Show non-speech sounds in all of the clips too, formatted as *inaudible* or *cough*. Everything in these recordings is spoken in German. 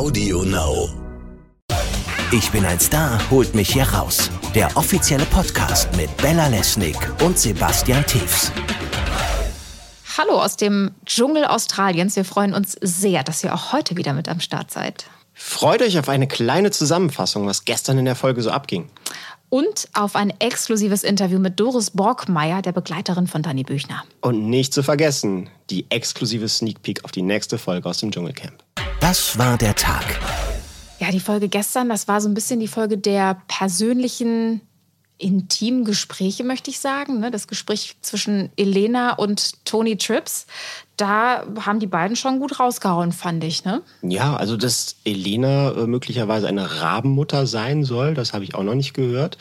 Audio Now. Ich bin ein Star, holt mich hier raus. Der offizielle Podcast mit Bella Lesnick und Sebastian Tiefs. Hallo aus dem Dschungel Australiens. Wir freuen uns sehr, dass ihr auch heute wieder mit am Start seid. Freut euch auf eine kleine Zusammenfassung, was gestern in der Folge so abging. Und auf ein exklusives Interview mit Doris Borgmeier, der Begleiterin von Dani Büchner. Und nicht zu vergessen, die exklusive Sneak Peek auf die nächste Folge aus dem Dschungelcamp. Das war der Tag. Ja, die Folge gestern, das war so ein bisschen die Folge der persönlichen, intimen Gespräche, möchte ich sagen. Ne? Das Gespräch zwischen Elena und Tony Trips. Da haben die beiden schon gut rausgehauen, fand ich. Ne? Ja, also dass Elena äh, möglicherweise eine Rabenmutter sein soll, das habe ich auch noch nicht gehört.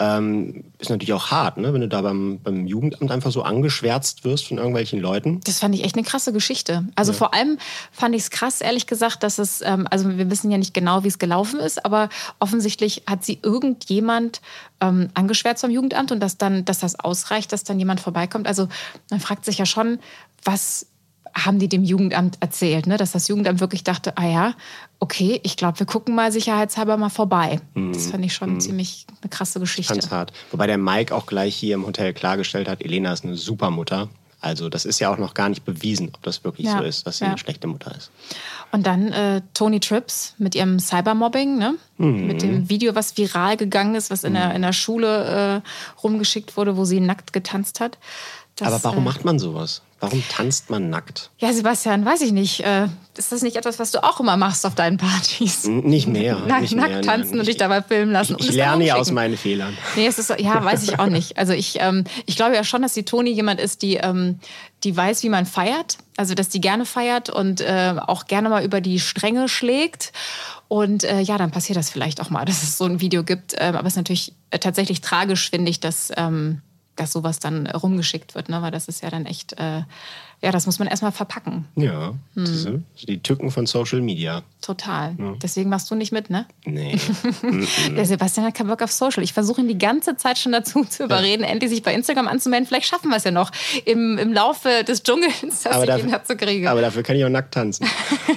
Ähm, ist natürlich auch hart, ne? wenn du da beim, beim Jugendamt einfach so angeschwärzt wirst von irgendwelchen Leuten. Das fand ich echt eine krasse Geschichte. Also ja. vor allem fand ich es krass, ehrlich gesagt, dass es, ähm, also wir wissen ja nicht genau, wie es gelaufen ist, aber offensichtlich hat sie irgendjemand ähm, angeschwärzt vom Jugendamt und dass dann, dass das ausreicht, dass dann jemand vorbeikommt. Also man fragt sich ja schon, was haben die dem Jugendamt erzählt, ne? dass das Jugendamt wirklich dachte, ah ja, okay, ich glaube, wir gucken mal sicherheitshalber mal vorbei. Mhm. Das fand ich schon mhm. ziemlich eine krasse Geschichte. Ganz hart. Wobei der Mike auch gleich hier im Hotel klargestellt hat, Elena ist eine super Mutter. Also das ist ja auch noch gar nicht bewiesen, ob das wirklich ja. so ist, dass sie ja. eine schlechte Mutter ist. Und dann äh, Tony Trips mit ihrem Cybermobbing, ne? Mhm. mit dem Video, was viral gegangen ist, was in, der, mhm. in der Schule äh, rumgeschickt wurde, wo sie nackt getanzt hat. Das, Aber warum äh, macht man sowas? Warum tanzt man nackt? Ja, Sebastian, weiß ich nicht. Äh, ist das nicht etwas, was du auch immer machst auf deinen Partys? Nicht mehr. *laughs* Nack, nicht nackt mehr, tanzen nein, und dich dabei filmen lassen. Ich, ich lerne ja aus meinen Fehlern. Nee, es ist, ja, weiß ich auch nicht. Also ich, ähm, ich glaube ja schon, dass die Toni jemand ist, die, ähm, die weiß, wie man feiert. Also dass die gerne feiert und äh, auch gerne mal über die Stränge schlägt. Und äh, ja, dann passiert das vielleicht auch mal, dass es so ein Video gibt. Ähm, aber es ist natürlich äh, tatsächlich tragisch, finde ich, dass... Ähm, dass sowas dann rumgeschickt wird, ne? weil das ist ja dann echt, äh, ja, das muss man erstmal verpacken. Ja, hm. diese, die Tücken von Social Media. Total. Ja. Deswegen machst du nicht mit, ne? Nee. *laughs* Der Sebastian hat keinen Bock auf Social. Ich versuche ihn die ganze Zeit schon dazu zu überreden, ja. endlich sich bei Instagram anzumelden. Vielleicht schaffen wir es ja noch im, im Laufe des Dschungels, dass aber ich dafür, ihn dazu kriege. Aber dafür kann ich auch nackt tanzen.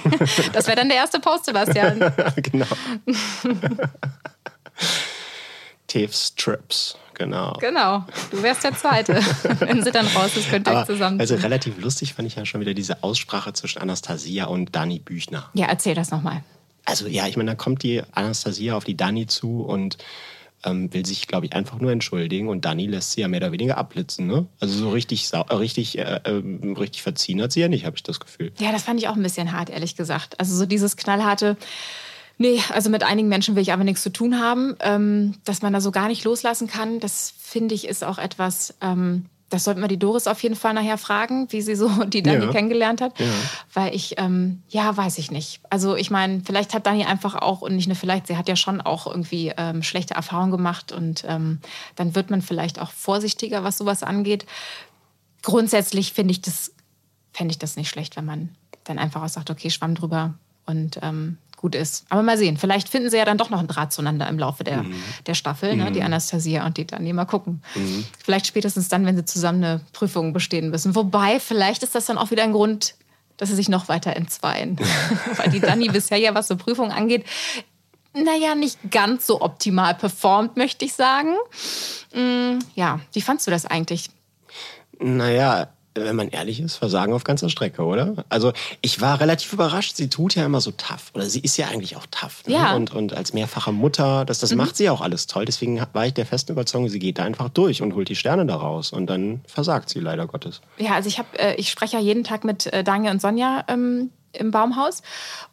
*laughs* das wäre dann der erste Post, Sebastian. *laughs* genau. Tiff's Trips. Genau. Genau. Du wärst der Zweite. *laughs* Wenn sie dann raus ist, könnt ihr euch zusammen. Also relativ lustig fand ich ja schon wieder diese Aussprache zwischen Anastasia und Dani Büchner. Ja, erzähl das nochmal. Also ja, ich meine, da kommt die Anastasia auf die Dani zu und ähm, will sich, glaube ich, einfach nur entschuldigen und Dani lässt sie ja mehr oder weniger abblitzen. Ne? Also so richtig, richtig, äh, äh, richtig verziehen hat sie ja nicht, habe ich das Gefühl. Ja, das fand ich auch ein bisschen hart, ehrlich gesagt. Also so dieses knallharte Nee, also mit einigen Menschen will ich aber nichts zu tun haben. Ähm, dass man da so gar nicht loslassen kann, das finde ich ist auch etwas, ähm, das sollten wir die Doris auf jeden Fall nachher fragen, wie sie so *laughs* die Dani ja. kennengelernt hat. Ja. Weil ich, ähm, ja, weiß ich nicht. Also ich meine, vielleicht hat Dani einfach auch, und nicht nur vielleicht, sie hat ja schon auch irgendwie ähm, schlechte Erfahrungen gemacht und ähm, dann wird man vielleicht auch vorsichtiger, was sowas angeht. Grundsätzlich finde ich das, fände ich das nicht schlecht, wenn man dann einfach auch sagt, okay, schwamm drüber und ähm, gut ist. Aber mal sehen, vielleicht finden sie ja dann doch noch einen Draht zueinander im Laufe der, mhm. der Staffel, ne? die mhm. Anastasia und die Dani. Mal gucken. Mhm. Vielleicht spätestens dann, wenn sie zusammen eine Prüfung bestehen müssen. Wobei, vielleicht ist das dann auch wieder ein Grund, dass sie sich noch weiter entzweien. *laughs* Weil die Dani bisher ja, was so Prüfungen angeht, naja, nicht ganz so optimal performt, möchte ich sagen. Mm, ja, wie fandst du das eigentlich? Naja, wenn man ehrlich ist, Versagen auf ganzer Strecke, oder? Also ich war relativ überrascht. Sie tut ja immer so tough. Oder sie ist ja eigentlich auch tough. Ne? Ja. Und, und als mehrfache Mutter, das, das mhm. macht sie auch alles toll. Deswegen war ich der festen Überzeugung, sie geht da einfach durch und holt die Sterne daraus. Und dann versagt sie leider Gottes. Ja, also ich, hab, äh, ich spreche ja jeden Tag mit äh, Daniel und Sonja ähm, im Baumhaus.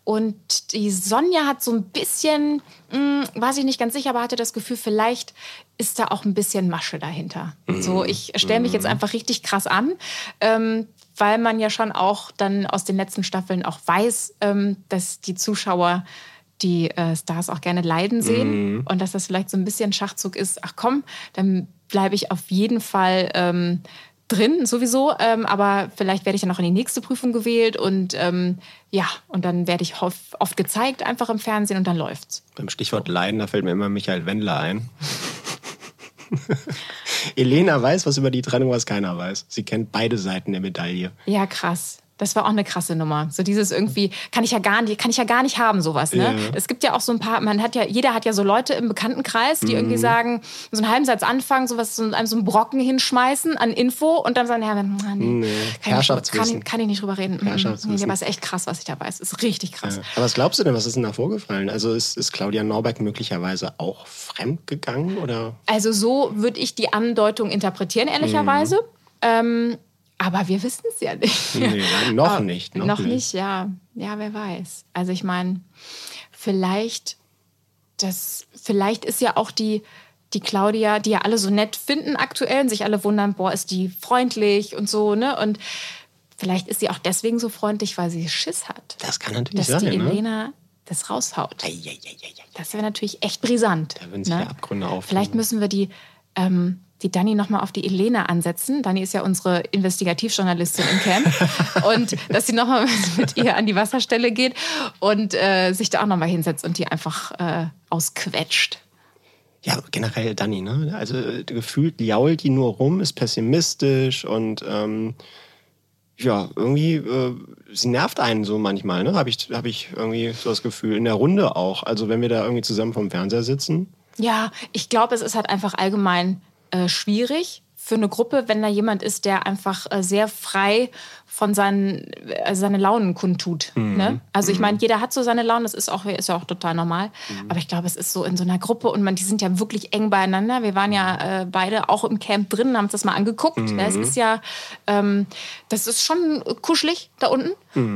Und die Sonja hat so ein bisschen, mh, hm, weiß ich nicht ganz sicher, aber hatte das Gefühl, vielleicht ist da auch ein bisschen Masche dahinter. Mhm. So, ich stelle mich jetzt mhm. einfach richtig krass an. Ähm, weil man ja schon auch dann aus den letzten Staffeln auch weiß, ähm, dass die Zuschauer die äh, Stars auch gerne leiden sehen mhm. und dass das vielleicht so ein bisschen Schachzug ist. Ach komm, dann bleibe ich auf jeden Fall ähm, drin sowieso, ähm, aber vielleicht werde ich dann noch in die nächste Prüfung gewählt und ähm, ja, und dann werde ich oft gezeigt, einfach im Fernsehen und dann läuft's. Beim Stichwort Leiden, da fällt mir immer Michael Wendler ein. Elena weiß was über die Trennung, was keiner weiß. Sie kennt beide Seiten der Medaille. Ja, krass. Das war auch eine krasse Nummer. So dieses irgendwie kann ich ja gar nicht, kann ich ja gar nicht haben sowas. Ne? Ja. Es gibt ja auch so ein paar, man hat ja, jeder hat ja so Leute im Bekanntenkreis, die irgendwie sagen, so einen halben Satz anfangen, sowas so einem so einen Brocken hinschmeißen an Info und dann sagen, ja, ah, nee, Nee, kann, ich, kann, Herrschaftswissen. ich, kann ich nicht drüber reden. Mhm. Herrschaftswissen. Nee, aber es ist echt krass, was ich da weiß. Ist richtig krass. Ja. Aber was glaubst du denn, was ist denn da vorgefallen? Also ist, ist Claudia Norberg möglicherweise auch fremd gegangen oder? Also so würde ich die Andeutung interpretieren, ehrlicherweise. Mhm. Ähm, aber wir wissen es ja nicht. Nee, noch Aber *laughs* nicht. Noch, Noch, nicht. ja. Ja, wer weiß. Also ich meine, vielleicht, das, vielleicht ist ja auch die, die Claudia, die ja alle so nett finden aktuell und sich alle wundern, boah, ist die freundlich und so, ne? Und vielleicht ist sie auch deswegen so freundlich, weil sie Schiss hat. Das kann natürlich Dass sein, die ne? Elena das raushaut. Ei, ei, ei. Das wäre natürlich echt brisant. Da würden sich ja Abgründe auftun. Vielleicht müssen wir die, ähm, die Dani nochmal auf die Elena ansetzen. Dani ist ja unsere Investigativjournalistin im Camp. *laughs* und dass sie nochmal mit ihr an die Wasserstelle geht und äh, sich da auch nochmal hinsetzt und die einfach äh, ausquetscht. Ja, generell Dani, ne? Also äh, gefühlt jault die nur rum, ist pessimistisch und ähm, ja, irgendwie, äh, sie nervt einen so manchmal, ne? Habe ich, hab ich irgendwie so das Gefühl. In der Runde auch. Also wenn wir da irgendwie zusammen vom Fernseher sitzen. Ja, ich glaube, es ist halt einfach allgemein äh, schwierig für eine Gruppe, wenn da jemand ist, der einfach äh, sehr frei von seinen äh, seine Launen kundtut. Ne? Also ich meine, jeder hat so seine Launen, das ist auch ist ja auch total normal. Aber ich glaube, es ist so in so einer Gruppe und man, die sind ja wirklich eng beieinander. Wir waren ja äh, beide auch im Camp drin, haben uns das mal angeguckt. Ne? Es ist ja, ähm, das ist schon kuschelig da unten.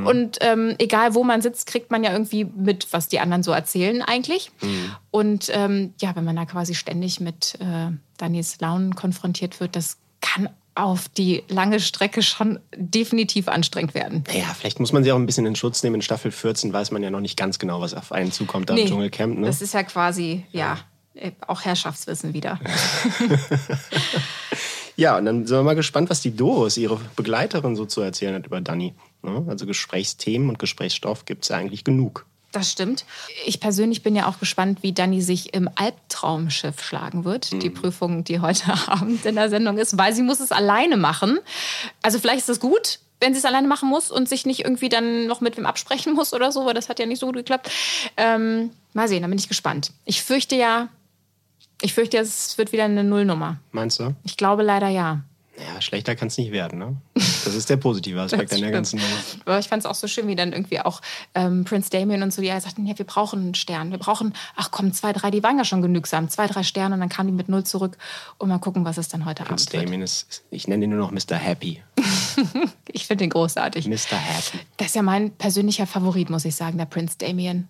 Und ähm, egal wo man sitzt, kriegt man ja irgendwie mit, was die anderen so erzählen eigentlich. Und ähm, ja, wenn man da quasi ständig mit äh, Danis Launen konfrontiert wird, das kann auf die lange Strecke schon definitiv anstrengend werden. Naja, vielleicht muss man sie auch ein bisschen in Schutz nehmen. In Staffel 14 weiß man ja noch nicht ganz genau, was auf einen zukommt da im Dschungelcamp. Ne? Das ist ja quasi, ja, äh, auch Herrschaftswissen wieder. *laughs* *laughs* Ja, und dann sind wir mal gespannt, was die Doris, ihre Begleiterin, so zu erzählen hat über Dani. Ne? Also Gesprächsthemen und Gesprächsstoff gibt es ja eigentlich genug. Das stimmt. Ich persönlich bin ja auch gespannt, wie Dani sich im Albtraumschiff schlagen wird. Die Prüfung, die heute *laughs* Abend in der Sendung ist, weil sie muss es alleine machen. Also vielleicht ist es gut, wenn sie es alleine machen muss und sich nicht irgendwie dann noch mit wem absprechen muss oder so, weil das hat ja nicht so gut geklappt. Ähm, mal sehen, da bin ich gespannt. Ich fürchte ja, ich fürchte, es wird wieder eine Nullnummer. Meinst du? Ich glaube leider ja. Ja, schlechter kann es nicht werden. Ne? Das ist der positive *laughs* Aspekt an der ganzen Nummer. Aber ich fand es auch so schön, wie dann irgendwie auch ähm, Prince Damien und so, die ja sagten, ja, wir brauchen einen Stern. Wir brauchen, ach komm, zwei, drei, die waren ja schon genügsam. Zwei, drei Sterne und dann kamen die mit null zurück. Und mal gucken, was es dann heute Prince Abend wird. Damien ist, ich nenne ihn nur noch Mr. Happy. *laughs* Ich finde den großartig. Mr. Happy. Das ist ja mein persönlicher Favorit, muss ich sagen, der Prince Damien.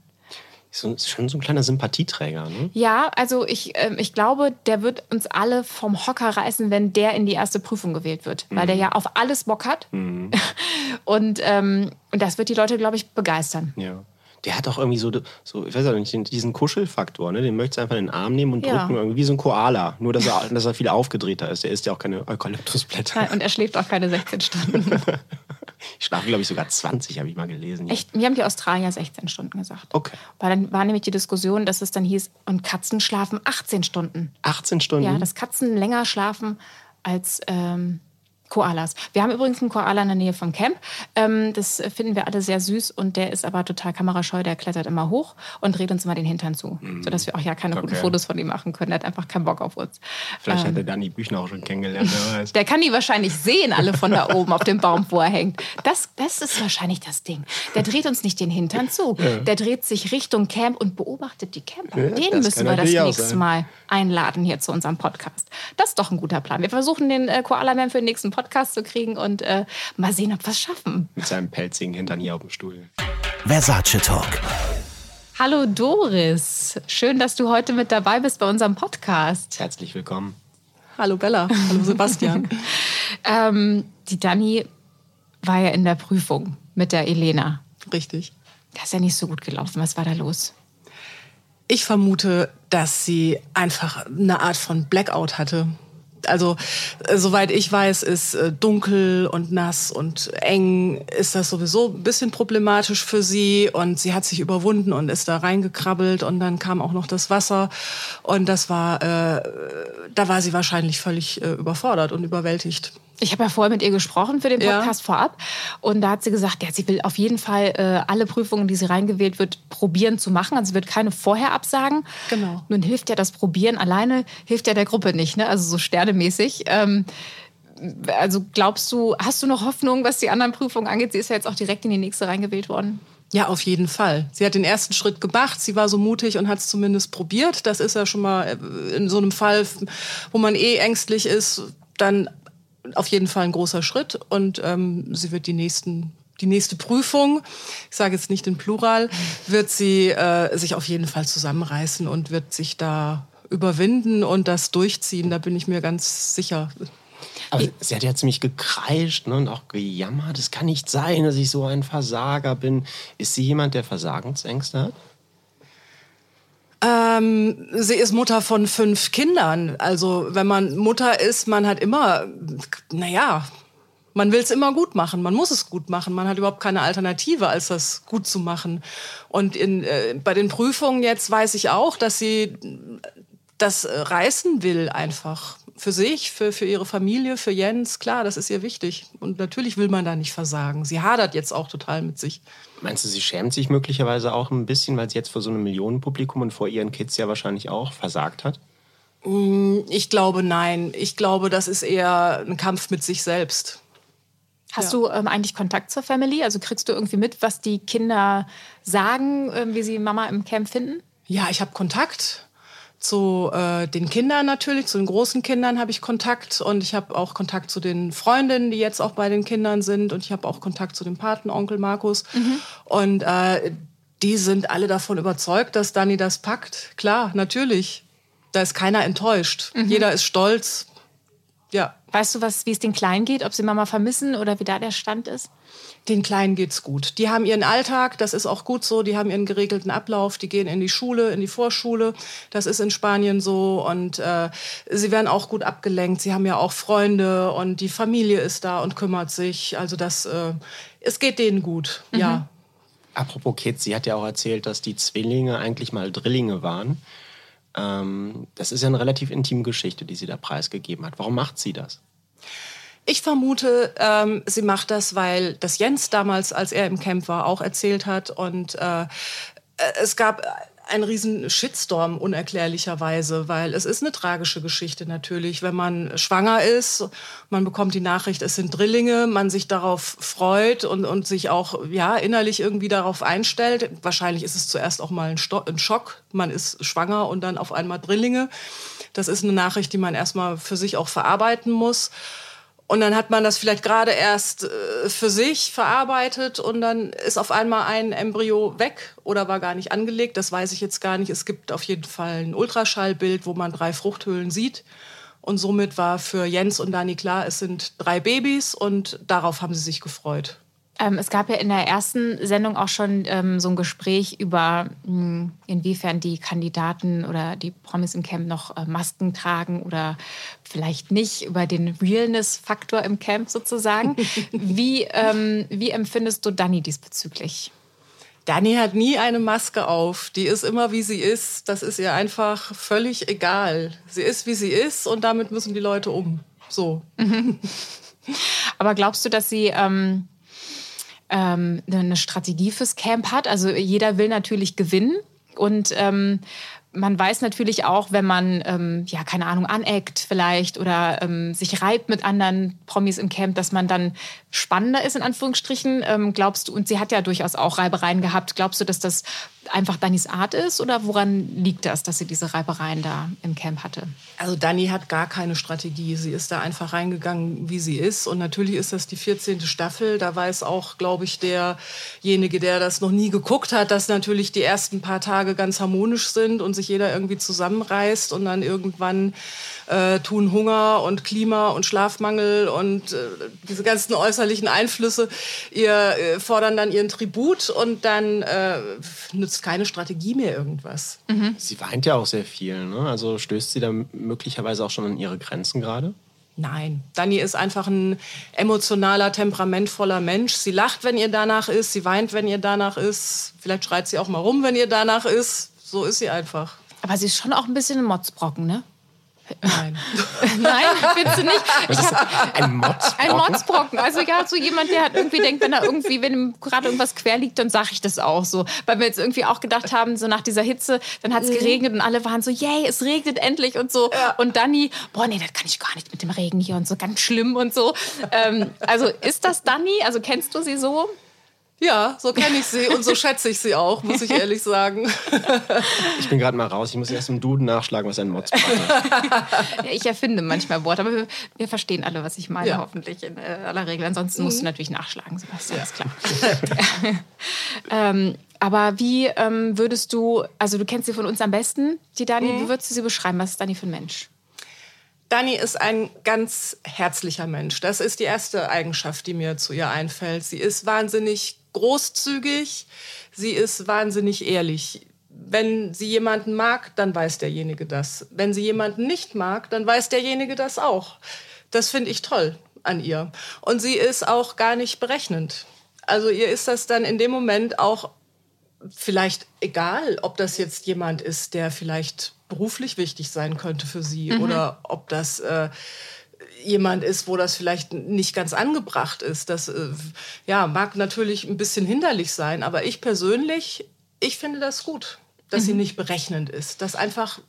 So, ist schon so ein kleiner Sympathieträger. Ne? Ja, also ich, ähm, ich glaube, der wird uns alle vom Hocker reißen, wenn der in die erste Prüfung gewählt wird. Weil der ja auf alles Bock hat. *laughs* Und, ähm, und das wird die Leute, glaube ich, begeistern. Ja. Der hat auch irgendwie so, so ich weiß auch nicht, diesen Kuschelfaktor. Ne? Den möchtest du einfach in den Arm nehmen und Ja. drücken, irgendwie wie so ein Koala. Nur, dass er, *laughs* dass er viel aufgedrehter ist. Der isst ja auch keine Eukalyptusblätter. Und er schläft auch keine 16 Stunden. *laughs* Ich schlafe, glaube ich, sogar 20, habe ich mal gelesen. Echt? Mir haben die Australier 16 Stunden gesagt. Okay. Weil dann war nämlich die Diskussion, dass es dann hieß, und Katzen schlafen 18 Stunden. 18 Stunden? Ja, dass Katzen länger schlafen als ähm, Koalas. Wir haben übrigens einen Koala in der Nähe vom Camp. Ähm, das finden wir alle sehr süß und der ist aber total kamerascheu. Der klettert immer hoch und dreht uns immer den Hintern zu, sodass wir auch ja keine guten Okay. Fotos von ihm machen können. Der hat einfach keinen Bock auf uns. Vielleicht Ähm. hat er Dani Büchner auch schon kennengelernt, wer weiß. Der kann die wahrscheinlich sehen, alle von da oben auf dem Baum, wo er hängt. Das, das ist wahrscheinlich das Ding. Der dreht uns nicht den Hintern zu. Der dreht sich Richtung Camp und beobachtet die Camper. Ja, den müssen wir das nächste. Mal einladen hier zu unserem Podcast. Das ist doch ein guter Plan. Wir versuchen den äh, Koala-Man für den nächsten Podcast zu kriegen und äh, mal sehen, ob wir es schaffen. Mit seinem pelzigen Hintern hier auf dem Stuhl. Versace Talk. Hallo Doris. Schön, dass du heute mit dabei bist bei unserem Podcast. Herzlich willkommen. Hallo Bella, hallo Sebastian. *laughs* Ähm, die Dani war ja in der Prüfung mit der Elena. Richtig. Das ist ja nicht so gut gelaufen. Was war da los? Ich vermute, dass sie einfach eine Art von Blackout hatte. Also, äh, soweit ich weiß, ist äh, dunkel und nass und eng, ist das sowieso ein bisschen problematisch für sie. Und sie hat sich überwunden und ist da reingekrabbelt und dann kam auch noch das Wasser. Und das war, äh, da war sie wahrscheinlich völlig äh, überfordert und überwältigt. Ich habe ja vorher mit ihr gesprochen für den Podcast ja. vorab und da hat sie gesagt, ja, sie will auf jeden Fall äh, alle Prüfungen, die sie reingewählt wird, probieren zu machen. Also sie wird keine vorher absagen. Genau. Nun hilft ja das Probieren alleine, hilft ja der Gruppe nicht, ne? also so sternemäßig. Ähm, also glaubst du, hast du noch Hoffnung, was die anderen Prüfungen angeht? Sie ist ja jetzt auch direkt in die nächste reingewählt worden. Ja, auf jeden Fall. Sie hat den ersten Schritt gemacht. Sie war so mutig und hat es zumindest probiert. Das ist ja schon mal äh, in so einem Fall, wo man eh ängstlich ist, dann auf jeden Fall ein großer Schritt. Und ähm, sie wird die nächsten die nächste Prüfung, ich sage jetzt nicht in Plural, wird sie äh, sich auf jeden Fall zusammenreißen und wird sich da überwinden und das durchziehen. Da bin ich mir ganz sicher. Aber sie hat ja ziemlich gekreischt ne, und auch gejammert. Es kann nicht sein, dass ich so ein Versager bin. Ist sie jemand, der Versagensängste hat? Ähm, sie ist Mutter von fünf Kindern. Also wenn man Mutter ist, man hat immer, naja, man will es immer gut machen. Man muss es gut machen. Man hat überhaupt keine Alternative, als das gut zu machen. Und in, äh, bei den Prüfungen jetzt weiß ich auch, dass sie das reißen will einfach für sich, für, für ihre Familie, für Jens, klar, das ist ihr wichtig. Und natürlich will man da nicht versagen. Sie hadert jetzt auch total mit sich. Meinst du, sie schämt sich möglicherweise auch ein bisschen, weil sie jetzt vor so einem Millionenpublikum und vor ihren Kids ja wahrscheinlich auch versagt hat? Mm, ich glaube, nein. Ich glaube, das ist eher ein Kampf mit sich selbst. Hast ja. du ähm, eigentlich Kontakt zur Family? Also kriegst du irgendwie mit, was die Kinder sagen, äh, wie sie Mama im Camp finden? Ja, ich habe Kontakt zu äh, den Kindern natürlich, zu den großen Kindern habe ich Kontakt und ich habe auch Kontakt zu den Freundinnen, die jetzt auch bei den Kindern sind und ich habe auch Kontakt zu dem Patenonkel Markus mhm. und äh, die sind alle davon überzeugt, dass Dani das packt. Klar, natürlich. Da ist keiner enttäuscht. Mhm. Jeder ist stolz. Ja. Weißt du, was, wie es den Kleinen geht, ob sie Mama vermissen oder wie da der Stand ist? Den Kleinen geht's gut. Die haben ihren Alltag, das ist auch gut so. Die haben ihren geregelten Ablauf. Die gehen in die Schule, in die Vorschule. Das ist in Spanien so und äh, sie werden auch gut abgelenkt. Sie haben ja auch Freunde und die Familie ist da und kümmert sich. Also das, äh, es geht denen gut. Mhm. Ja. Apropos Kids, sie hat ja auch erzählt, dass die Zwillinge eigentlich mal Drillinge waren. Ähm, das ist ja eine relativ intime Geschichte, die sie da preisgegeben hat. Warum macht sie das? Ich vermute, ähm, sie macht das, weil das Jens damals, als er im Camp war, auch erzählt hat. Und äh, es gab einen riesen Shitstorm unerklärlicherweise, weil es ist eine tragische Geschichte natürlich, wenn man schwanger ist, man bekommt die Nachricht, es sind Drillinge, man sich darauf freut und, und sich auch ja innerlich irgendwie darauf einstellt. Wahrscheinlich ist es zuerst auch mal ein, Sto ein Schock, man ist schwanger und dann auf einmal Drillinge. Das ist eine Nachricht, die man erstmal für sich auch verarbeiten muss. Und dann hat man das vielleicht gerade erst äh, für sich verarbeitet und dann ist auf einmal ein Embryo weg oder war gar nicht angelegt. Das weiß ich jetzt gar nicht. Es gibt auf jeden Fall ein Ultraschallbild, wo man drei Fruchthöhlen sieht. Und somit war für Jens und Dani klar, es sind drei Babys und darauf haben sie sich gefreut. Ähm, es gab ja in der ersten Sendung auch schon ähm, so ein Gespräch über, mh, hm, inwiefern die Kandidaten oder die Promis im Camp noch äh, Masken tragen oder vielleicht nicht, über den Realness-Faktor im Camp sozusagen. *laughs* wie, ähm, wie empfindest du Dani diesbezüglich? Dani hat nie eine Maske auf. Die ist immer wie sie ist. Das ist ihr einfach völlig egal. Sie ist wie sie ist und damit müssen die Leute um. So. *laughs* Aber glaubst du, dass sie ähm, ähm, eine Strategie fürs Camp hat. Also jeder will natürlich gewinnen. Und ähm, man weiß natürlich auch, wenn man, ähm, ja, keine Ahnung, aneckt vielleicht oder ähm, sich reibt mit anderen Promis im Camp, dass man dann spannender ist, in Anführungsstrichen. Ähm, glaubst du, und sie hat ja durchaus auch Reibereien gehabt, glaubst du, dass das einfach Dannys Art ist oder woran liegt das, dass sie diese Reibereien da im Camp hatte? Also Dani hat gar keine Strategie. Sie ist da einfach reingegangen, wie sie ist. Und natürlich ist das die 14. Staffel. Da weiß auch, glaube ich, derjenige, der das noch nie geguckt hat, dass natürlich die ersten paar Tage ganz harmonisch sind und sich jeder irgendwie zusammenreißt und dann irgendwann äh, tun Hunger und Klima und Schlafmangel und äh, diese ganzen äußerlichen Einflüsse ihr äh, fordern dann ihren Tribut und dann äh, nützt keine Strategie mehr irgendwas. Mhm. Sie weint ja auch sehr viel, ne? Also stößt sie da möglicherweise auch schon an ihre Grenzen gerade? Nein, Dani ist einfach ein emotionaler, temperamentvoller Mensch. Sie lacht, wenn ihr danach ist, sie weint, wenn ihr danach ist. Vielleicht schreit sie auch mal rum, wenn ihr danach ist. So ist sie einfach. Aber sie ist schon auch ein bisschen ein Motzbrocken, ne? Nein. *laughs* Nein, findest du nicht? Ich hab, Ein Motzbrocken? ein Motzbrocken. Also ja, so jemand, der hat irgendwie denkt, wenn da irgendwie, wenn ihm gerade irgendwas quer liegt, dann sage ich das auch so. Weil wir jetzt irgendwie auch gedacht haben, so nach dieser Hitze, dann hat es geregnet und alle waren so, yay, es regnet endlich und so. Und Dani, boah, nee, das kann ich gar nicht mit dem Regen hier und so, ganz schlimm und so. Ähm, also ist das Dani? Also kennst du sie so? Ja, so kenne ich sie und so schätze ich sie auch, muss ich ehrlich sagen. *laughs* Ich bin gerade mal raus. Ich muss erst im Duden nachschlagen, was ein Motzbrocken ist. Ja, ich erfinde manchmal Worte, aber wir, wir verstehen alle, was ich meine, Ja. hoffentlich in äh, aller Regel. Ansonsten musst du natürlich nachschlagen, Sebastian, ist klar. *laughs* ähm, aber wie ähm, würdest du, also du kennst sie von uns am besten, die Dani, wie würdest du sie beschreiben? Was ist Dani für ein Mensch? Dani ist ein ganz herzlicher Mensch. Das ist die erste Eigenschaft, die mir zu ihr einfällt. Sie ist wahnsinnig großzügig, sie ist wahnsinnig ehrlich. Wenn sie jemanden mag, dann weiß derjenige das. Wenn sie jemanden nicht mag, dann weiß derjenige das auch. Das finde ich toll an ihr. Und sie ist auch gar nicht berechnend. Also ihr ist das dann in dem Moment auch vielleicht egal, ob das jetzt jemand ist, der vielleicht beruflich wichtig sein könnte für sie oder ob das äh, jemand ist, wo das vielleicht nicht ganz angebracht ist. Das äh, ja, mag natürlich ein bisschen hinderlich sein, aber ich persönlich, ich finde das gut, dass sie nicht berechnend ist. Dass, einfach,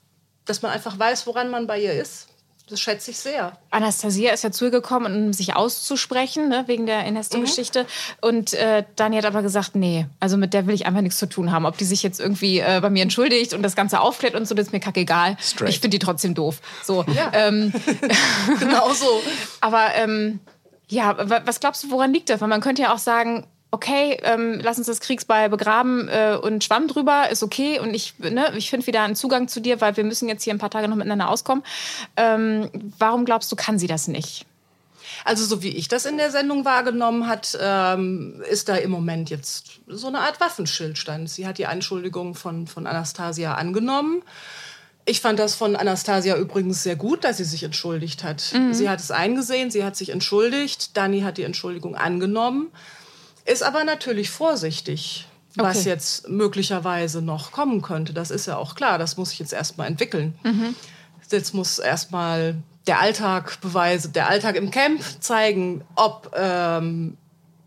dass man einfach weiß, woran man bei ihr ist. Das schätze ich sehr. Anastasia ist ja zu ihr gekommen, um sich auszusprechen, ne, wegen der Ernesto-Geschichte. Und äh, Dani hat aber gesagt, nee, also mit der will ich einfach nichts zu tun haben. Ob die sich jetzt irgendwie äh, bei mir entschuldigt und das Ganze aufklärt und so, das ist mir kackegal. Straight. Ich finde die trotzdem doof. So. Ähm, *laughs* Genau so. *laughs* aber ähm, ja, wa- was glaubst du, woran liegt das? Weil man könnte ja auch sagen, okay, ähm, lass uns das Kriegsbeil begraben äh, und Schwamm drüber, ist okay. Und ich, ne, ich finde wieder einen Zugang zu dir, weil wir müssen jetzt hier ein paar Tage noch miteinander auskommen. Ähm, warum glaubst du, kann sie das nicht? Also so wie ich das in der Sendung wahrgenommen hat, ähm, ist da im Moment jetzt so eine Art Waffenschildstand. Sie hat die Anschuldigung von, von Anastasia angenommen. Ich fand das von Anastasia übrigens sehr gut, dass sie sich entschuldigt hat. Sie hat es eingesehen, sie hat sich entschuldigt, Dani hat die Entschuldigung angenommen, ist aber natürlich vorsichtig, was Okay. jetzt möglicherweise noch kommen könnte. Das ist ja auch klar, das muss sich jetzt erstmal entwickeln. Jetzt muss erstmal der Alltag beweisen, der Alltag im Camp zeigen, ob ähm,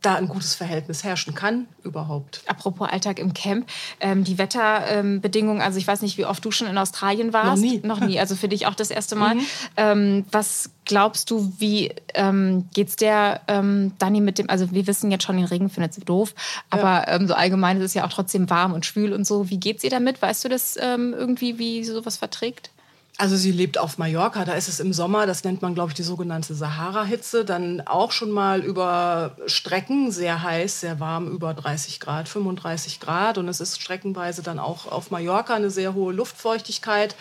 da ein gutes Verhältnis herrschen kann überhaupt. Apropos Alltag im Camp, ähm, die Wetterbedingungen, also ich weiß nicht, wie oft du schon in Australien warst. Noch nie. *laughs* Noch nie, also für dich auch das erste Mal. Ähm, was glaubst du, wie ähm, geht's der ähm, Dani mit dem, also wir wissen jetzt schon, den Regen findet sie doof, aber ähm, so allgemein ist es ja auch trotzdem warm und schwül und so. Wie geht's ihr damit? Weißt du das ähm, irgendwie, wie sie sowas verträgt? Also sie lebt auf Mallorca, da ist es im Sommer, das nennt man, glaube ich, die sogenannte Sahara-Hitze, dann auch schon mal über Strecken sehr heiß, sehr warm, über 30 Grad, 35 Grad. Und es ist streckenweise dann auch auf Mallorca eine sehr hohe Luftfeuchtigkeit.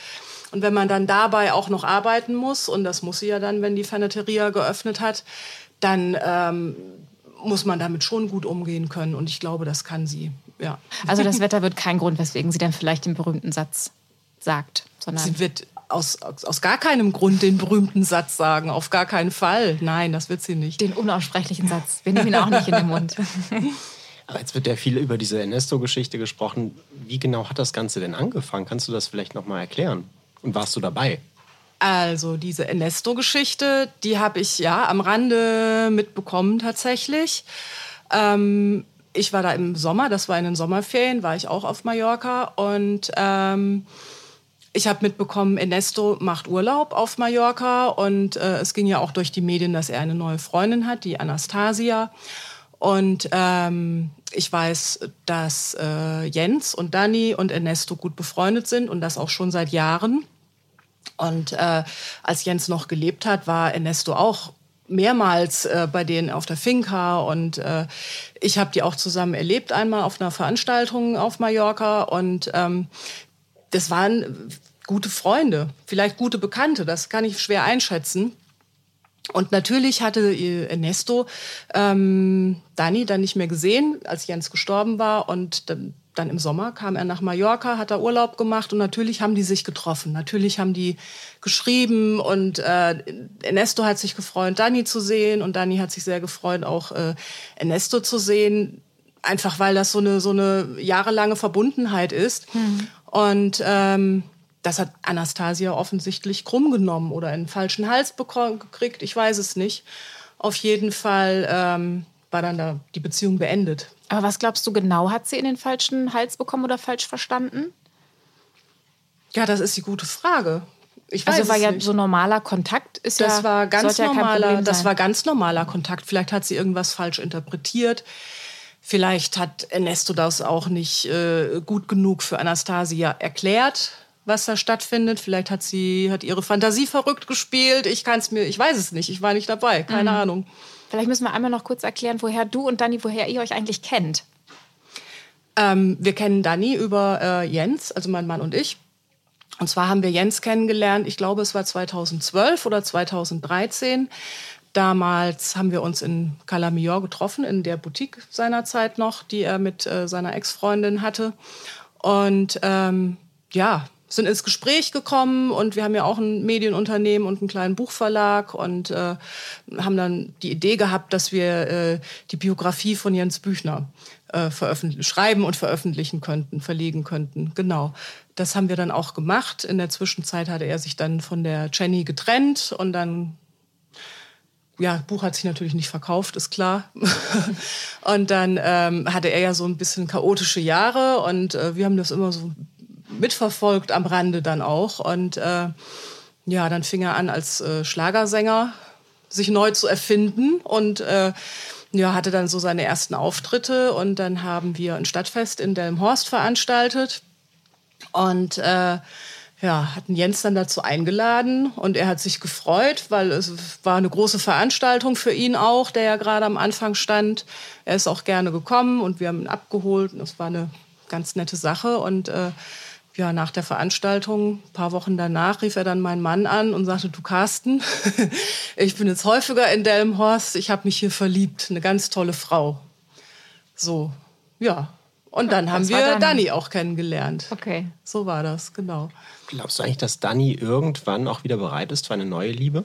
Und wenn man dann dabei auch noch arbeiten muss, und das muss sie ja dann, wenn die Ferneteria geöffnet hat, dann ähm, muss man damit schon gut umgehen können. Und ich glaube, das kann sie. Ja. Also das Wetter wird kein Grund, weswegen sie dann vielleicht den berühmten Satz sagt, sondern Sie wird aus, aus, aus gar keinem Grund den berühmten Satz sagen. Auf gar keinen Fall. Nein, das wird sie nicht. den unaussprechlichen Satz. Wir nehmen ihn auch nicht in den Mund. *laughs* Aber jetzt wird ja viel über diese Ernesto-Geschichte gesprochen. Wie genau hat das Ganze denn angefangen? Kannst du das vielleicht noch mal erklären? Und warst du dabei? Also diese Ernesto-Geschichte, die habe ich ja am Rande mitbekommen tatsächlich. Ähm, ich war da im Sommer, das war in den Sommerferien, war ich auch auf Mallorca und ähm, ich habe mitbekommen, Ernesto macht Urlaub auf Mallorca und äh, es ging ja auch durch die Medien, dass er eine neue Freundin hat, die Anastasia. Und ähm, ich weiß, dass äh, Jens und Dani und Ernesto gut befreundet sind und das auch schon seit Jahren. Und äh, als Jens noch gelebt hat, war Ernesto auch mehrmals äh, bei denen auf der Finca und äh, ich habe die auch zusammen erlebt einmal auf einer Veranstaltung auf Mallorca und ähm, das waren gute Freunde, vielleicht gute Bekannte, das kann ich schwer einschätzen. Und natürlich hatte äh, Ernesto ähm, Dani dann nicht mehr gesehen, als Jens gestorben war. Und dann, im Sommer kam er nach Mallorca, hat da Urlaub gemacht und natürlich haben die sich getroffen. Natürlich haben die geschrieben und äh, Ernesto hat sich gefreut, Dani zu sehen und Dani hat sich sehr gefreut, auch äh, Ernesto zu sehen. Einfach weil das so eine, so eine jahrelange Verbundenheit ist. Und ähm, das hat Anastasia offensichtlich krumm genommen oder einen falschen Hals gekriegt. Ich weiß es nicht. Auf jeden Fall ähm, war dann da die Beziehung beendet. Aber was glaubst du genau, hat sie in den falschen Hals bekommen oder falsch verstanden? Ja, das ist die gute Frage. Ich weiß also war ja nicht. so normaler Kontakt ist das ja war ganz normaler, ja das war ganz normaler Kontakt. Vielleicht hat sie irgendwas falsch interpretiert. Vielleicht hat Ernesto das auch nicht äh, gut genug für Anastasia erklärt, was da stattfindet. Vielleicht hat sie hat ihre Fantasie verrückt gespielt. Ich kann es mir, ich weiß es nicht. Ich war nicht dabei, keine mhm. Ahnung. Vielleicht müssen wir einmal noch kurz erklären, woher du und Dani, woher ihr euch eigentlich kennt. Ähm, wir kennen Dani über äh, Jens, also mein Mann und ich. Und zwar haben wir Jens kennengelernt, ich glaube, es war 2012 oder 2013. Damals haben wir uns in Calamior getroffen, in der Boutique seinerzeit noch, die er mit äh, seiner Ex-Freundin hatte. Und ähm, ja, sind ins Gespräch gekommen und wir haben ja auch ein Medienunternehmen und einen kleinen Buchverlag und äh, haben dann die Idee gehabt, dass wir äh, die Biografie von Jens Büchner äh, schreiben und veröffentlichen könnten, verlegen könnten. Genau. Das haben wir dann auch gemacht. In der Zwischenzeit hatte er sich dann von der Jenny getrennt und dann ja, Buch hat sich natürlich nicht verkauft, ist klar. *laughs* und dann ähm, hatte er ja so ein bisschen chaotische Jahre und äh, wir haben das immer so mitverfolgt am Rande dann auch. Und äh, ja, dann fing er an als äh, Schlagersänger sich neu zu erfinden und äh, ja, hatte dann so seine ersten Auftritte und dann haben wir ein Stadtfest in Delmhorst veranstaltet und äh, ja, hatten Jens dann dazu eingeladen und er hat sich gefreut, weil es war eine große Veranstaltung für ihn auch, der ja gerade am Anfang stand. Er ist auch gerne gekommen und wir haben ihn abgeholt und es war eine ganz nette Sache und äh, ja, nach der Veranstaltung, ein paar Wochen danach, rief er dann meinen Mann an und sagte, du Carsten, *laughs* ich bin jetzt häufiger in Delmhorst, ich habe mich hier verliebt, eine ganz tolle Frau. So, ja. Und dann haben wir dann... Dani auch kennengelernt. Okay. So war das, genau. Glaubst du eigentlich, dass Dani irgendwann auch wieder bereit ist für eine neue Liebe?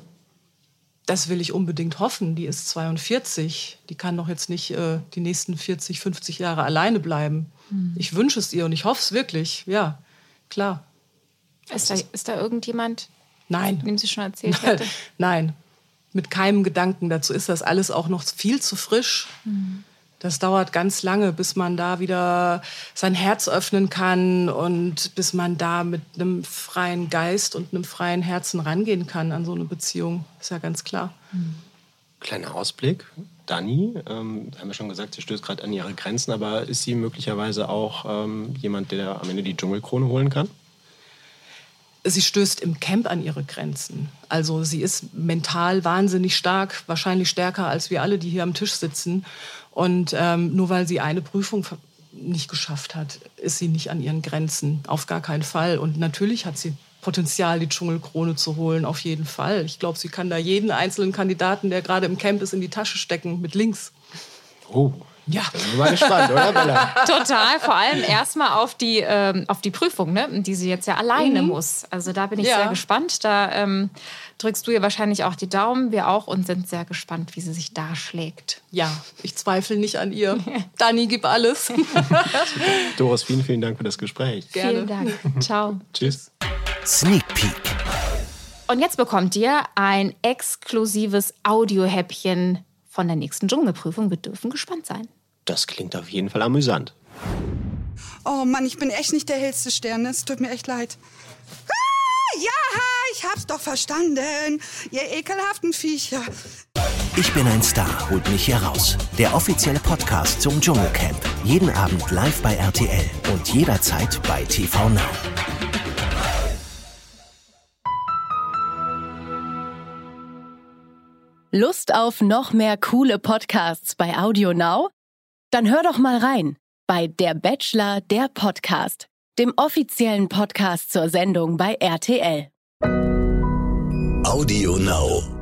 Das will ich unbedingt hoffen. Die ist 42. Die kann doch jetzt nicht äh, die nächsten 40, 50 Jahre alleine bleiben. Hm. Ich wünsche es ihr und ich hoffe es wirklich, ja klar. Ist da, ist da irgendjemand, Nein. dem sie schon erzählt *laughs* hatte? Nein, mit keinem Gedanken. Dazu ist das alles auch noch viel zu frisch. Mhm. Das dauert ganz lange, bis man da wieder sein Herz öffnen kann und bis man da mit einem freien Geist und einem freien Herzen rangehen kann an so eine Beziehung. Ist ja ganz klar. Mhm. Kleiner Ausblick. Dani, ähm, haben wir schon gesagt, sie stößt gerade an ihre Grenzen, aber ist sie möglicherweise auch ähm, jemand, der am Ende die Dschungelkrone holen kann? Sie stößt im Camp an ihre Grenzen. Also sie ist mental wahnsinnig stark, wahrscheinlich stärker als wir alle, die hier am Tisch sitzen. Und ähm, nur weil sie eine Prüfung nicht geschafft hat, ist sie nicht an ihren Grenzen. Auf gar keinen Fall. Und natürlich hat sie Potenzial, die Dschungelkrone zu holen, auf jeden Fall. Ich glaube, sie kann da jeden einzelnen Kandidaten, der gerade im Camp ist, in die Tasche stecken mit links. Oh. Ja. Da bin mal gespannt, oder *laughs* Bella? Total, vor allem erstmal auf die, ähm, auf die Prüfung, ne? die sie jetzt ja alleine mhm. muss. Also da bin ich ja. sehr gespannt. Da ähm, drückst du ihr wahrscheinlich auch die Daumen, wir auch und sind sehr gespannt, wie sie sich da schlägt. Ja, ich zweifle nicht an ihr. *laughs* Dani, gib alles. *laughs* Doris, vielen, vielen Dank für das Gespräch. Gerne. Vielen Dank. Ciao. Tschüss. Sneak Peek. Und jetzt bekommt ihr ein exklusives Audiohäppchen von der nächsten Dschungelprüfung. Wir dürfen gespannt sein. Das klingt auf jeden Fall amüsant. Oh Mann, ich bin echt nicht der hellste Stern. Es tut mir echt leid. Ah, ja, ich hab's doch verstanden. Ihr ekelhaften Viecher. Ich bin ein Star, holt mich hier raus. Der offizielle Podcast zum Dschungelcamp. Jeden Abend live bei RTL und jederzeit bei TV Now. Lust auf noch mehr coole Podcasts bei Audio Now? Dann hör doch mal rein bei Der Bachelor, der Podcast, dem offiziellen Podcast zur Sendung bei RTL. Audio Now.